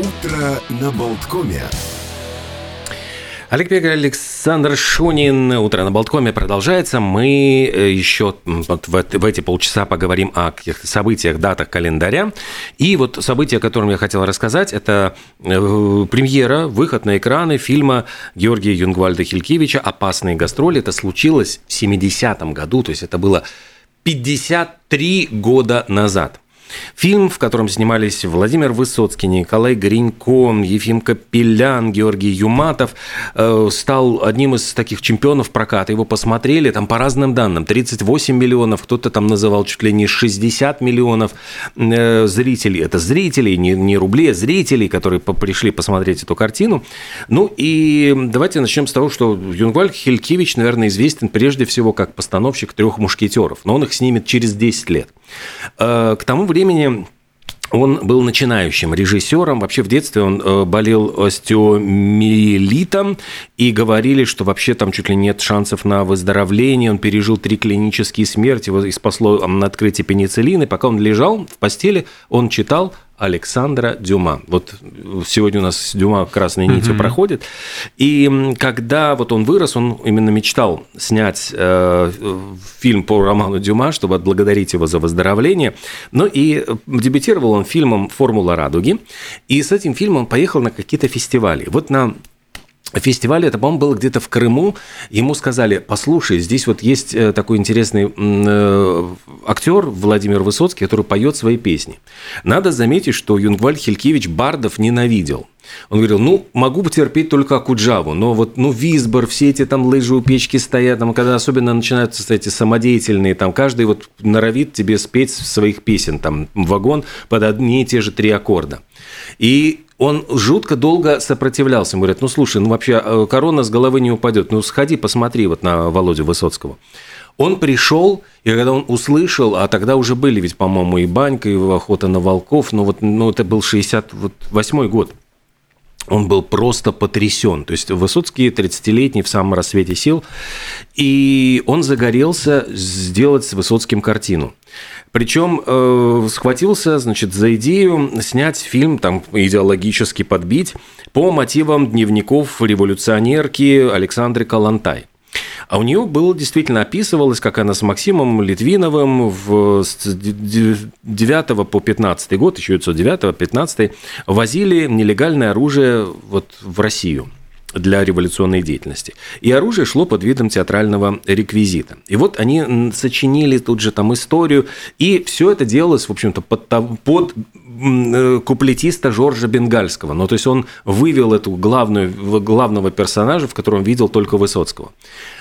Утро на Болткоме. Олег Пегер, Александр Шунин. Утро на Болткоме продолжается. Мы э, еще вот в, в эти полчаса поговорим о каких-то событиях, датах календаря. И вот событие, о котором я хотел рассказать, это э, премьера, выход на экраны фильма Георгия Юнгвальда Хилькевича «Опасные гастроли». Это случилось в 70-м году, то есть это было 53 года назад. Фильм, в котором снимались Владимир Высоцкий, Николай Гринько, Ефим Капелян, Георгий Юматов, э, стал одним из таких чемпионов проката. Его посмотрели там по разным данным. 38 миллионов, кто-то там называл чуть ли не 60 миллионов э, зрителей. Это зрителей, не, не рубли, а зрителей, которые пришли посмотреть эту картину. Ну и давайте начнем с того, что Юнгвальд Хелькевич, наверное, известен прежде всего как постановщик «Трех мушкетеров», но он их снимет через 10 лет. Э, к тому времени он был начинающим режиссером. Вообще в детстве он э, болел остеомиелитом и говорили, что вообще там чуть ли нет шансов на выздоровление. Он пережил три клинические смерти, его спасло на открытие пенициллина. И пока он лежал в постели, он читал Александра Дюма. Вот сегодня у нас Дюма красной нитью mm-hmm. проходит. И когда вот он вырос, он именно мечтал снять э, фильм по роману Дюма, чтобы отблагодарить его за выздоровление. Ну и дебютировал он фильмом «Формула радуги». И с этим фильмом поехал на какие-то фестивали. Вот на фестивале, это, по-моему, было где-то в Крыму, ему сказали, послушай, здесь вот есть э, такой интересный э, актер Владимир Высоцкий, который поет свои песни. Надо заметить, что Юнгвальд Хелькевич Бардов ненавидел. Он говорил, ну, могу потерпеть только Акуджаву, но вот, ну, Висбор, все эти там лыжи у печки стоят, там, когда особенно начинаются эти самодеятельные, там, каждый вот норовит тебе спеть своих песен, там, вагон под одни и те же три аккорда. И он жутко долго сопротивлялся. Ему говорят, ну слушай, ну вообще э, корона с головы не упадет, ну сходи, посмотри вот на Володю Высоцкого. Он пришел, и когда он услышал, а тогда уже были ведь, по-моему, и Банька, и Охота на волков, ну вот ну, это был 68 год. Он был просто потрясен. То есть Высоцкий 30-летний в самом рассвете сил, и он загорелся сделать с Высоцким картину. Причем э, схватился, значит, за идею снять фильм, там, идеологически подбить, по мотивам дневников революционерки Александры Калантай. А у нее было действительно описывалось, как она с Максимом Литвиновым в, с 9 по 15 год, еще 1909-15, возили нелегальное оружие вот в Россию для революционной деятельности. И оружие шло под видом театрального реквизита. И вот они сочинили тут же там историю, и все это делалось, в общем-то, под, под куплетиста Жоржа Бенгальского. Ну, то есть он вывел эту главную, главного персонажа, в котором видел только Высоцкого.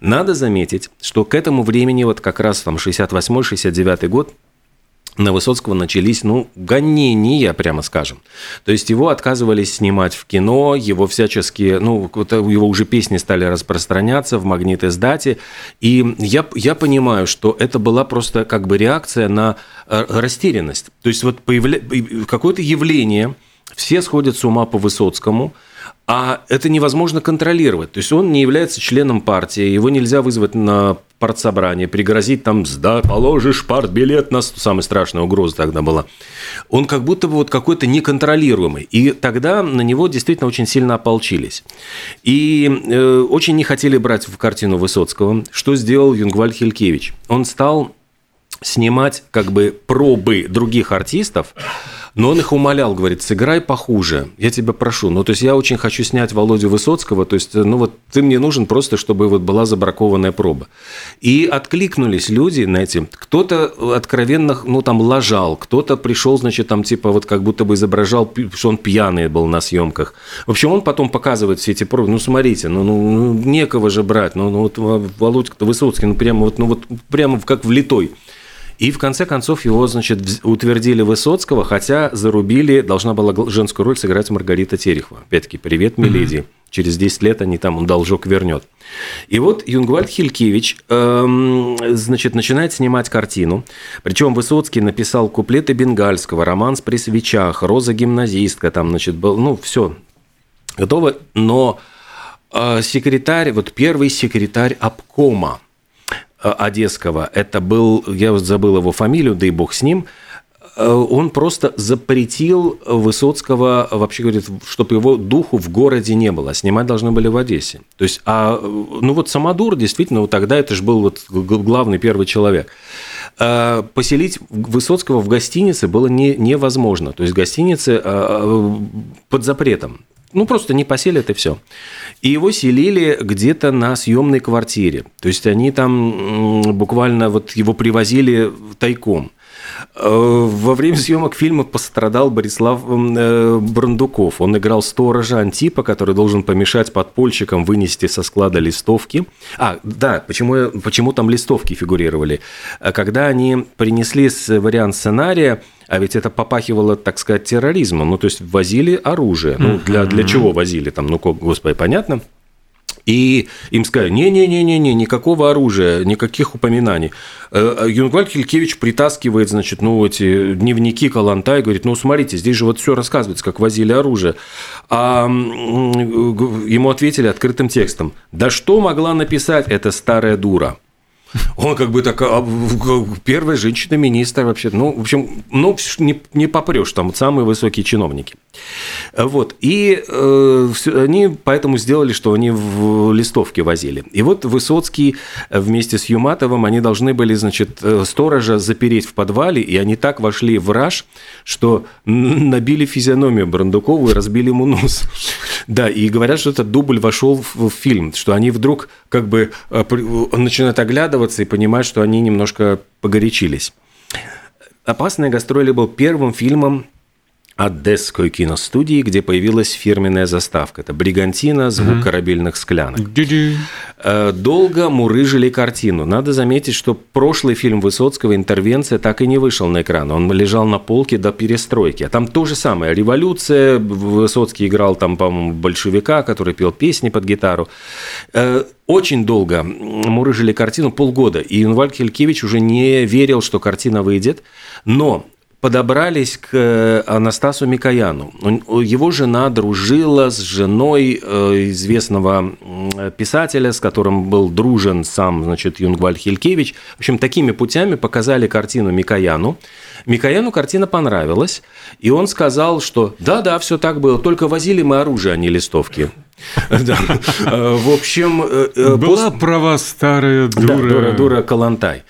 Надо заметить, что к этому времени, вот как раз там 68-69 год, на Высоцкого начались, ну, гонения, прямо скажем. То есть его отказывались снимать в кино, его всячески, ну, его уже песни стали распространяться в магнит издате. И я, я понимаю, что это была просто как бы реакция на э, растерянность. То есть вот появля... какое-то явление, все сходят с ума по Высоцкому – а это невозможно контролировать. То есть он не является членом партии, его нельзя вызвать на партсобрание, пригрозить там, сда, положишь партбилет на... Самая страшная угроза тогда была. Он как будто бы вот какой-то неконтролируемый. И тогда на него действительно очень сильно ополчились. И э, очень не хотели брать в картину Высоцкого. Что сделал Юнгвальд Хилькевич? Он стал снимать как бы пробы других артистов, но он их умолял, говорит, сыграй похуже, я тебя прошу. Ну, то есть я очень хочу снять Володю Высоцкого, то есть, ну вот ты мне нужен просто, чтобы вот была забракованная проба. И откликнулись люди на эти. Кто-то откровенно, ну, там, лажал, кто-то пришел, значит, там, типа, вот как будто бы изображал, что он пьяный был на съемках. В общем, он потом показывает все эти пробы. Ну, смотрите, ну, ну, ну некого же брать. Ну, ну вот Володька Высоцкий, ну, прямо вот, ну, вот прямо как влитой. И в конце концов его, значит, утвердили Высоцкого, хотя зарубили, должна была женскую роль сыграть Маргарита Терехова. Опять-таки, привет, миледи. Mm-hmm. Через 10 лет они там, он должок вернет. И вот Юнгвальд Хилькевич, эм, значит, начинает снимать картину. Причем Высоцкий написал куплеты Бенгальского, романс при свечах, Роза гимназистка, там, значит, был, ну, все готово. Но э, секретарь, вот первый секретарь обкома Одесского, это был, я забыл его фамилию, да и бог с ним, э, он просто запретил Высоцкого, вообще говорит, чтобы его духу в городе не было, а снимать должны были в Одессе. То есть, а, ну вот Самодур, действительно, вот тогда это же был вот главный первый человек. А, поселить Высоцкого в гостинице было не, невозможно. То есть, гостиницы под запретом ну, просто не поселят и все. И его селили где-то на съемной квартире. То есть они там буквально вот его привозили тайком. Э, во время съемок фильма пострадал Борислав э, Брандуков. Он играл сторожа Антипа, который должен помешать подпольщикам вынести со склада листовки. А, да, почему, почему там листовки фигурировали? Э, когда они принесли вариант сценария, а ведь это попахивало, так сказать, терроризмом. Ну, то есть возили оружие. Ну, для, для чего возили там? Ну, господи, понятно. И им сказали, не-не-не-не, никакого оружия, никаких упоминаний. Э, э, Юнгвальд Хилькевич притаскивает, значит, ну, эти дневники Каланта и говорит, ну, смотрите, здесь же вот все рассказывается, как возили оружие. А ему ответили открытым текстом, да что могла написать эта старая дура? Он как бы такая а, первая женщина-министр вообще. Ну, в общем, ну, не, не попрешь, там самые высокие чиновники. Вот. И э, они поэтому сделали, что они в листовке возили. И вот Высоцкий вместе с Юматовым, они должны были, значит, э, сторожа запереть в подвале, и они так вошли в раж, что набили физиономию Брандукову и разбили ему нос. Да, и говорят, что этот дубль вошел в фильм, что они вдруг как бы э, начинают оглядываться и понимают, что они немножко погорячились. «Опасные гастроли» был первым фильмом Одесской киностудии, где появилась фирменная заставка. Это бригантина, звук корабельных склянок. Э, долго мурыжили картину. Надо заметить, что прошлый фильм Высоцкого «Интервенция» так и не вышел на экран. Он лежал на полке до перестройки. А там то же самое. Революция. Высоцкий играл там, по-моему, большевика, который пел песни под гитару. Э, очень долго мурыжили картину, полгода. И Инвальд Хелькевич уже не верил, что картина выйдет. Но подобрались к э, Анастасу Микояну. Его жена дружила с женой э, известного писателя, с которым был дружен сам, значит, Юнгваль Хилькевич. В общем, такими путями показали картину Микояну. Микояну картина понравилась, и он сказал, что да-да, все так было, только возили мы оружие, а не листовки. Э, в общем... Э, э, Была права старая дура. дура. Дура Калантай.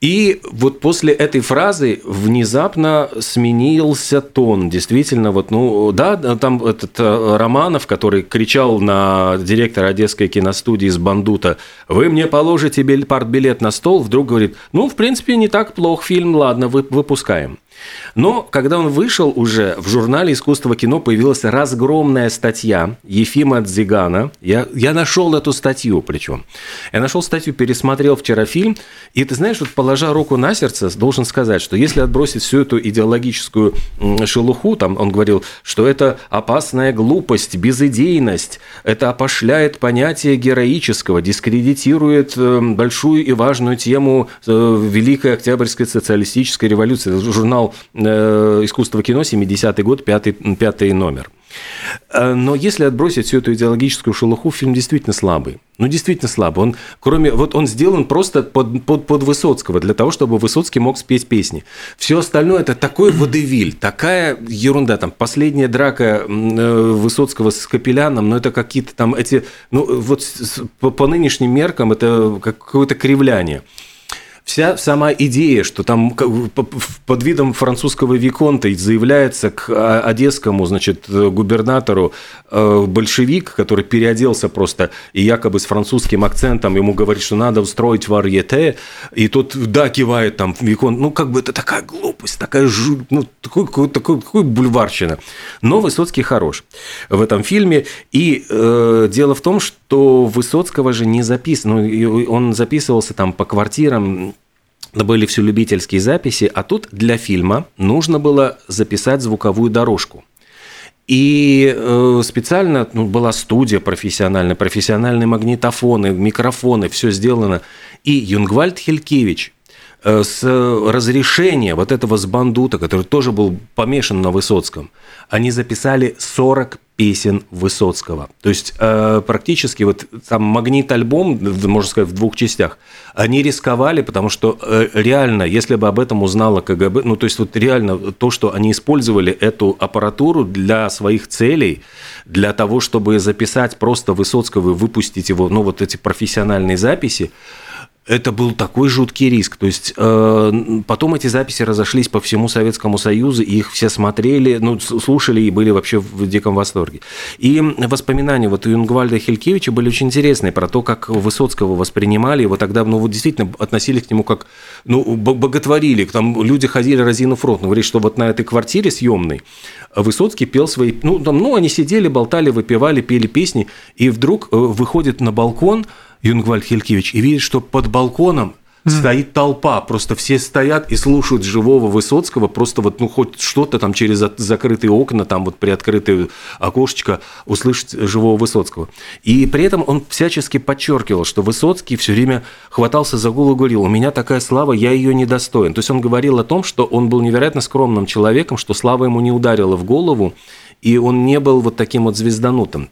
И вот после этой фразы внезапно сменился тон. Действительно, вот, ну, да, там этот Романов, который кричал на директора Одесской киностудии из Бандута, вы мне положите партбилет на стол, вдруг говорит, ну, в принципе, не так плох фильм, ладно, выпускаем. Но когда он вышел уже, в журнале «Искусство кино» появилась разгромная статья Ефима Дзигана. Я, я нашел эту статью причем. Я нашел статью, пересмотрел вчера фильм, и ты знаешь, вот положа руку на сердце, должен сказать, что если отбросить всю эту идеологическую шелуху, там он говорил, что это опасная глупость, безыдейность, это опошляет понятие героического, дискредитирует э, большую и важную тему э, Великой Октябрьской социалистической революции. Журнал э, «Искусство кино», 70-й год, пятый, пятый номер. Э, но если отбросить всю эту идеологическую шелуху, фильм действительно слабый. Ну, действительно слабый. Он, кроме, вот он сделан просто под, под, под Высоцкого, для того, чтобы Высоцкий мог спеть песни. Все остальное – это такой водевиль, такая ерунда. Там последняя драка э, Высоцкого с Капеляном, ну, это какие-то там эти… Ну, вот по, по нынешним меркам это какое-то кривляние вся сама идея, что там под видом французского виконта заявляется к одесскому, значит, губернатору э, большевик, который переоделся просто и якобы с французским акцентом ему говорит, что надо устроить варьете, и тот, да, кивает там виконт, ну, как бы это такая глупость, такая, жу... ну, такой, такой, такой, такой бульварщина. Но Высоцкий хорош в этом фильме, и э, дело в том, что Высоцкого же не записано, ну, он записывался там по квартирам, были все любительские записи, а тут для фильма нужно было записать звуковую дорожку. И э, специально ну, была студия профессиональная, профессиональные магнитофоны, микрофоны, все сделано. И Юнгвальд Хелькевич с разрешения вот этого сбандута, который тоже был помешан на Высоцком, они записали 40 песен Высоцкого. То есть э, практически вот там магнит-альбом, можно сказать, в двух частях, они рисковали, потому что э, реально, если бы об этом узнала КГБ, ну то есть вот реально то, что они использовали эту аппаратуру для своих целей, для того, чтобы записать просто Высоцкого и выпустить его, ну вот эти профессиональные записи, это был такой жуткий риск. То есть э, потом эти записи разошлись по всему Советскому Союзу, и их все смотрели, ну, слушали и были вообще в диком восторге. И воспоминания вот Юнгвальда Хелькевича были очень интересные про то, как Высоцкого воспринимали, его тогда, ну, вот действительно относились к нему как, ну, боготворили. Там люди ходили разинув рот, ну, говорили, что вот на этой квартире съемной Высоцкий пел свои, ну, там, ну, они сидели, болтали, выпивали, пели песни, и вдруг э, выходит на балкон, Юнгвальд Хелькевич и видит, что под балконом стоит толпа, просто все стоят и слушают живого Высоцкого, просто вот, ну, хоть что-то там через закрытые окна, там вот приоткрытое окошечко услышать живого Высоцкого. И при этом он всячески подчеркивал, что Высоцкий все время хватался за голову и говорил, у меня такая слава, я ее не достоин. То есть он говорил о том, что он был невероятно скромным человеком, что слава ему не ударила в голову, и он не был вот таким вот звезданутым.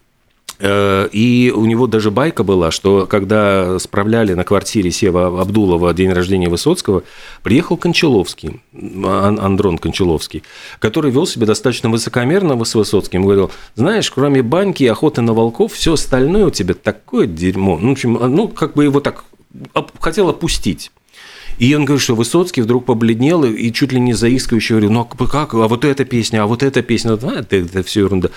Э, и у него даже байка была, что когда справляли на квартире Сева Абдулова день рождения Высоцкого, приехал Кончаловский, Андрон Кончаловский, который вел себя достаточно высокомерно с Высоцким. Говорил, знаешь, кроме баньки и охоты на волков, все остальное у тебя такое дерьмо. Ну, в общем, ну, как бы его так хотел опустить. И он говорит, что Высоцкий вдруг побледнел и чуть ли не заискивающе говорил, ну а как, а вот эта песня, а вот эта песня, а, это, это все ерунда.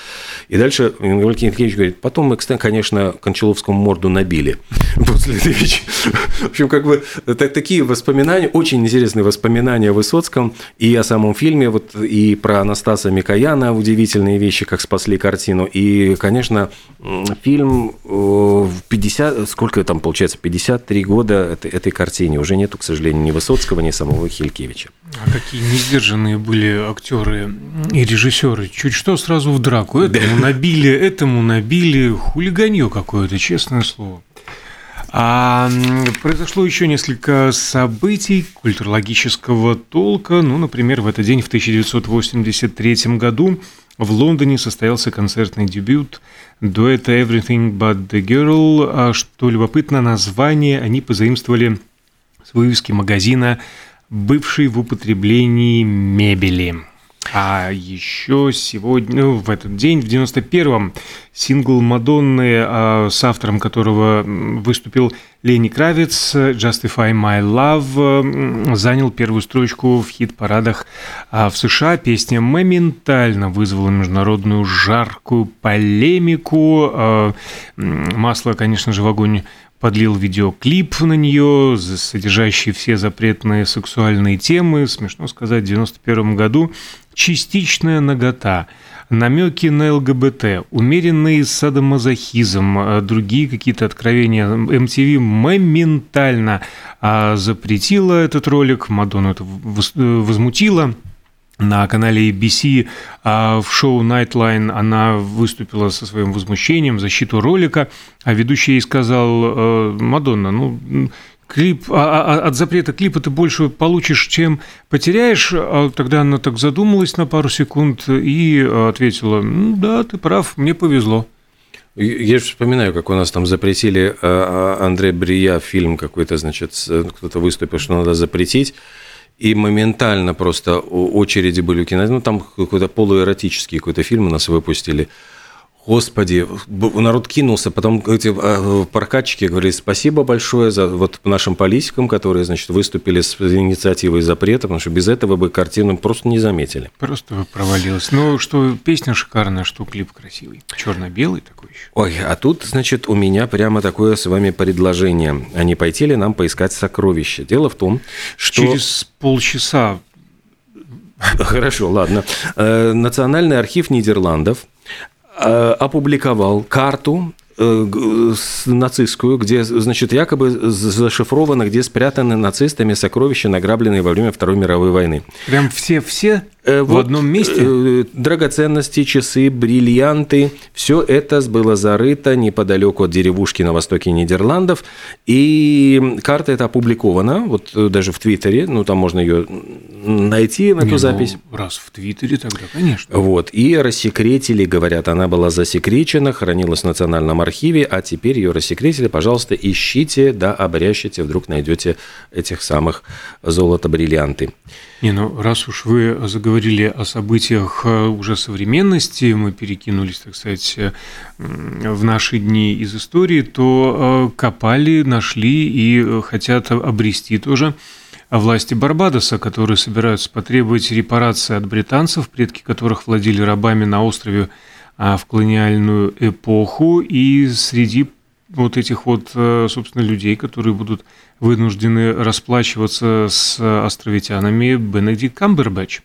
И дальше Валентин Евгеньевич говорит, потом мы, кстати, конечно, Кончаловскому морду набили после этой вещи. В общем, как бы это такие воспоминания, очень интересные воспоминания о Высоцком и о самом фильме, вот и про Анастаса Микояна удивительные вещи, как спасли картину. И, конечно, фильм э, в 50, сколько там получается, 53 года этой, этой картине уже нету, к сожалению, сожалению, ни Высоцкого, ни самого Хилькевича. А какие несдержанные были актеры и режиссеры. Чуть что сразу в драку. Этому да. набили, этому набили. Хулиганье какое-то, честное слово. А произошло еще несколько событий культурологического толка. Ну, например, в этот день, в 1983 году, в Лондоне состоялся концертный дебют дуэта Everything But The Girl. А что любопытно, название они позаимствовали с вывески магазина, бывшей в употреблении мебели. А еще сегодня, ну, в этот день, в 91-м, сингл Мадонны, а, с автором которого выступил Лени Кравец, «Justify My Love», занял первую строчку в хит-парадах а, в США. Песня моментально вызвала международную жаркую полемику. А, масло, конечно же, в огонь подлил видеоклип на нее, содержащий все запретные сексуальные темы. Смешно сказать, в 91 году частичная нагота, намеки на ЛГБТ, умеренный садомазохизм, а другие какие-то откровения. MTV моментально а, запретила этот ролик, Мадонну это возмутило на канале ABC а в шоу Nightline она выступила со своим возмущением в защиту ролика, а ведущий ей сказал, «Э, Мадонна, ну, клип, а, а, от запрета клипа ты больше получишь, чем потеряешь. Тогда она так задумалась на пару секунд и ответила, да, ты прав, мне повезло. Я же вспоминаю, как у нас там запретили э, Андре Брия фильм какой-то, значит, кто-то выступил, что надо запретить и моментально просто очереди были у кино. Ну, там какой-то полуэротический какой-то фильм у нас выпустили. Господи, народ кинулся, потом эти а, прокатчики говорили спасибо большое за вот нашим политикам, которые, значит, выступили с инициативой запрета, потому что без этого бы картину просто не заметили. Просто провалилась. Ну, что песня шикарная, что клип красивый. Черно-белый такой еще. Ой, а тут, значит, у меня прямо такое с вами предложение. А не пойти ли нам поискать сокровища? Дело в том, что... Через полчаса Хорошо, ладно. Э, Национальный архив Нидерландов опубликовал карту э, нацистскую, где, значит, якобы зашифровано, где спрятаны нацистами сокровища, награбленные во время Второй мировой войны. Прям все-все Э, в вот, одном месте? Э, драгоценности, часы, бриллианты, все это было зарыто неподалеку от деревушки на востоке Нидерландов. И карта эта опубликована, вот э, даже в Твиттере, ну там можно ее найти, эту Не, ну, запись. Ну, раз в Твиттере, тогда, конечно. Вот, и рассекретили, говорят, она была засекречена, хранилась в Национальном архиве, а теперь ее рассекретили, пожалуйста, ищите, да, обрящите, вдруг найдете этих самых золото-бриллианты. Не, ну раз уж вы заговорили о событиях э, уже современности, мы перекинулись, так сказать, э, в наши дни из истории, то э, копали, нашли и хотят обрести тоже власти Барбадоса, которые собираются потребовать репарации от британцев, предки которых владели рабами на острове а, в колониальную эпоху, и среди вот этих вот, собственно, людей, которые будут вынуждены расплачиваться с островитянами Бенедикт Камбербэтч.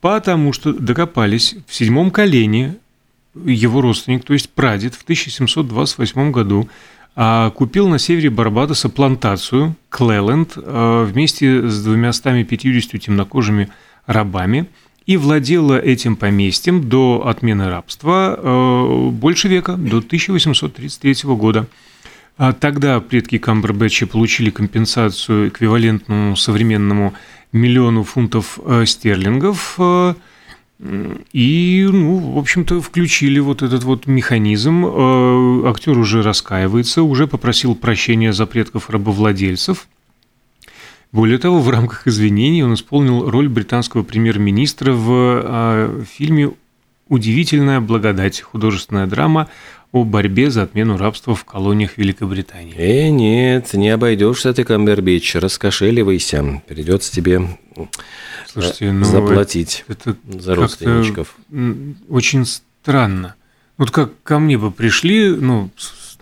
Потому что докопались в седьмом колене его родственник, то есть прадед, в 1728 году а, купил на севере Барбадоса плантацию Клэленд вместе с 250 темнокожими рабами и владела этим поместьем до отмены рабства а, больше века, до 1833 года. А тогда предки Камбербэтча получили компенсацию эквивалентному современному миллиону фунтов э, стерлингов э, и, ну, в общем-то, включили вот этот вот механизм. Э, актер уже раскаивается, уже попросил прощения за предков рабовладельцев. Более того, в рамках извинений он исполнил роль британского премьер-министра в фильме «Удивительная благодать» художественная драма о борьбе за отмену рабства в колониях Великобритании. Э, нет, не обойдешься ты, Камбербич, раскошеливайся. Придется тебе Слушайте, э, ну, заплатить это, это за родственничков. Очень странно. Вот как ко мне бы пришли, ну,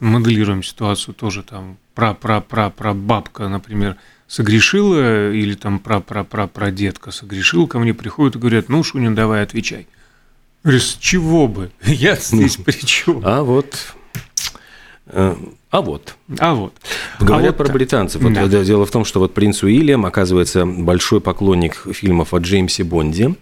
моделируем ситуацию тоже там, пра-пра-пра-пра бабка, например, согрешила, или там пра-пра-пра-прадедка согрешил, ко мне приходят и говорят, ну, Шунин, давай отвечай. С чего бы? Я здесь при чем? А вот э, а вот. А вот. Говоря а про вот британцев, вот да. дело в том, что вот принц Уильям, оказывается, большой поклонник фильмов о Джеймсе Бонде,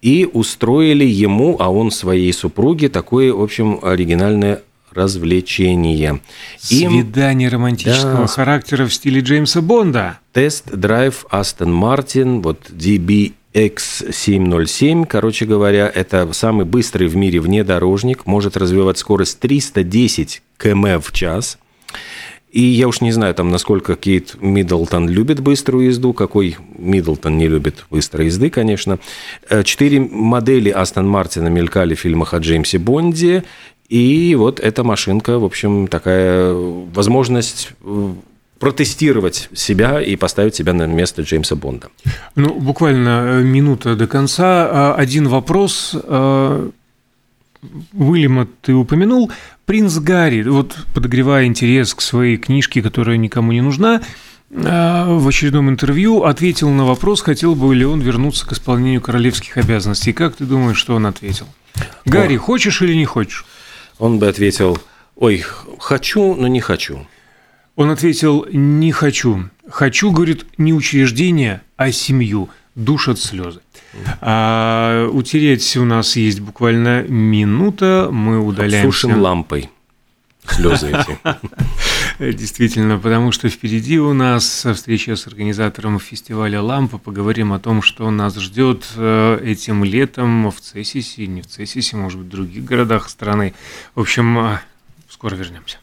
и устроили ему, а он своей супруге, такое, в общем, оригинальное развлечение. Свидание Им... романтического да. характера в стиле Джеймса Бонда. Тест-драйв Aston Martin, вот DBX707, короче говоря, это самый быстрый в мире внедорожник, может развивать скорость 310 км в час. И я уж не знаю, там, насколько Кейт Миддлтон любит быструю езду, какой Миддлтон не любит быстрой езды, конечно. Э, четыре модели Aston Martin а мелькали в фильмах о Джеймсе Бонде, и вот эта машинка, в общем, такая возможность э, протестировать себя и поставить себя на место Джеймса Бонда. Ну, буквально э, минута до конца. А, один вопрос. А, Уильяма ты упомянул. Принц Гарри, вот подогревая интерес к своей книжке, которая никому не нужна, а, в очередном интервью ответил на вопрос, хотел бы ли он вернуться к исполнению королевских обязанностей. Как ты думаешь, что он ответил? Гарри, О. хочешь или не хочешь? Он бы ответил, ой, хочу, но не хочу. Он ответил, не хочу. Хочу, говорит, не учреждение, а семью. Душат слезы. А, утереть у нас есть буквально минута, мы удаляемся. Сушим лампой слезы эти. Действительно, потому что впереди у нас встреча с организатором фестиваля «Лампа». Поговорим о том, что нас ждет э, этим летом в Цессисе, не в Цессисе, может быть, в других городах страны. В общем, э, скоро вернемся.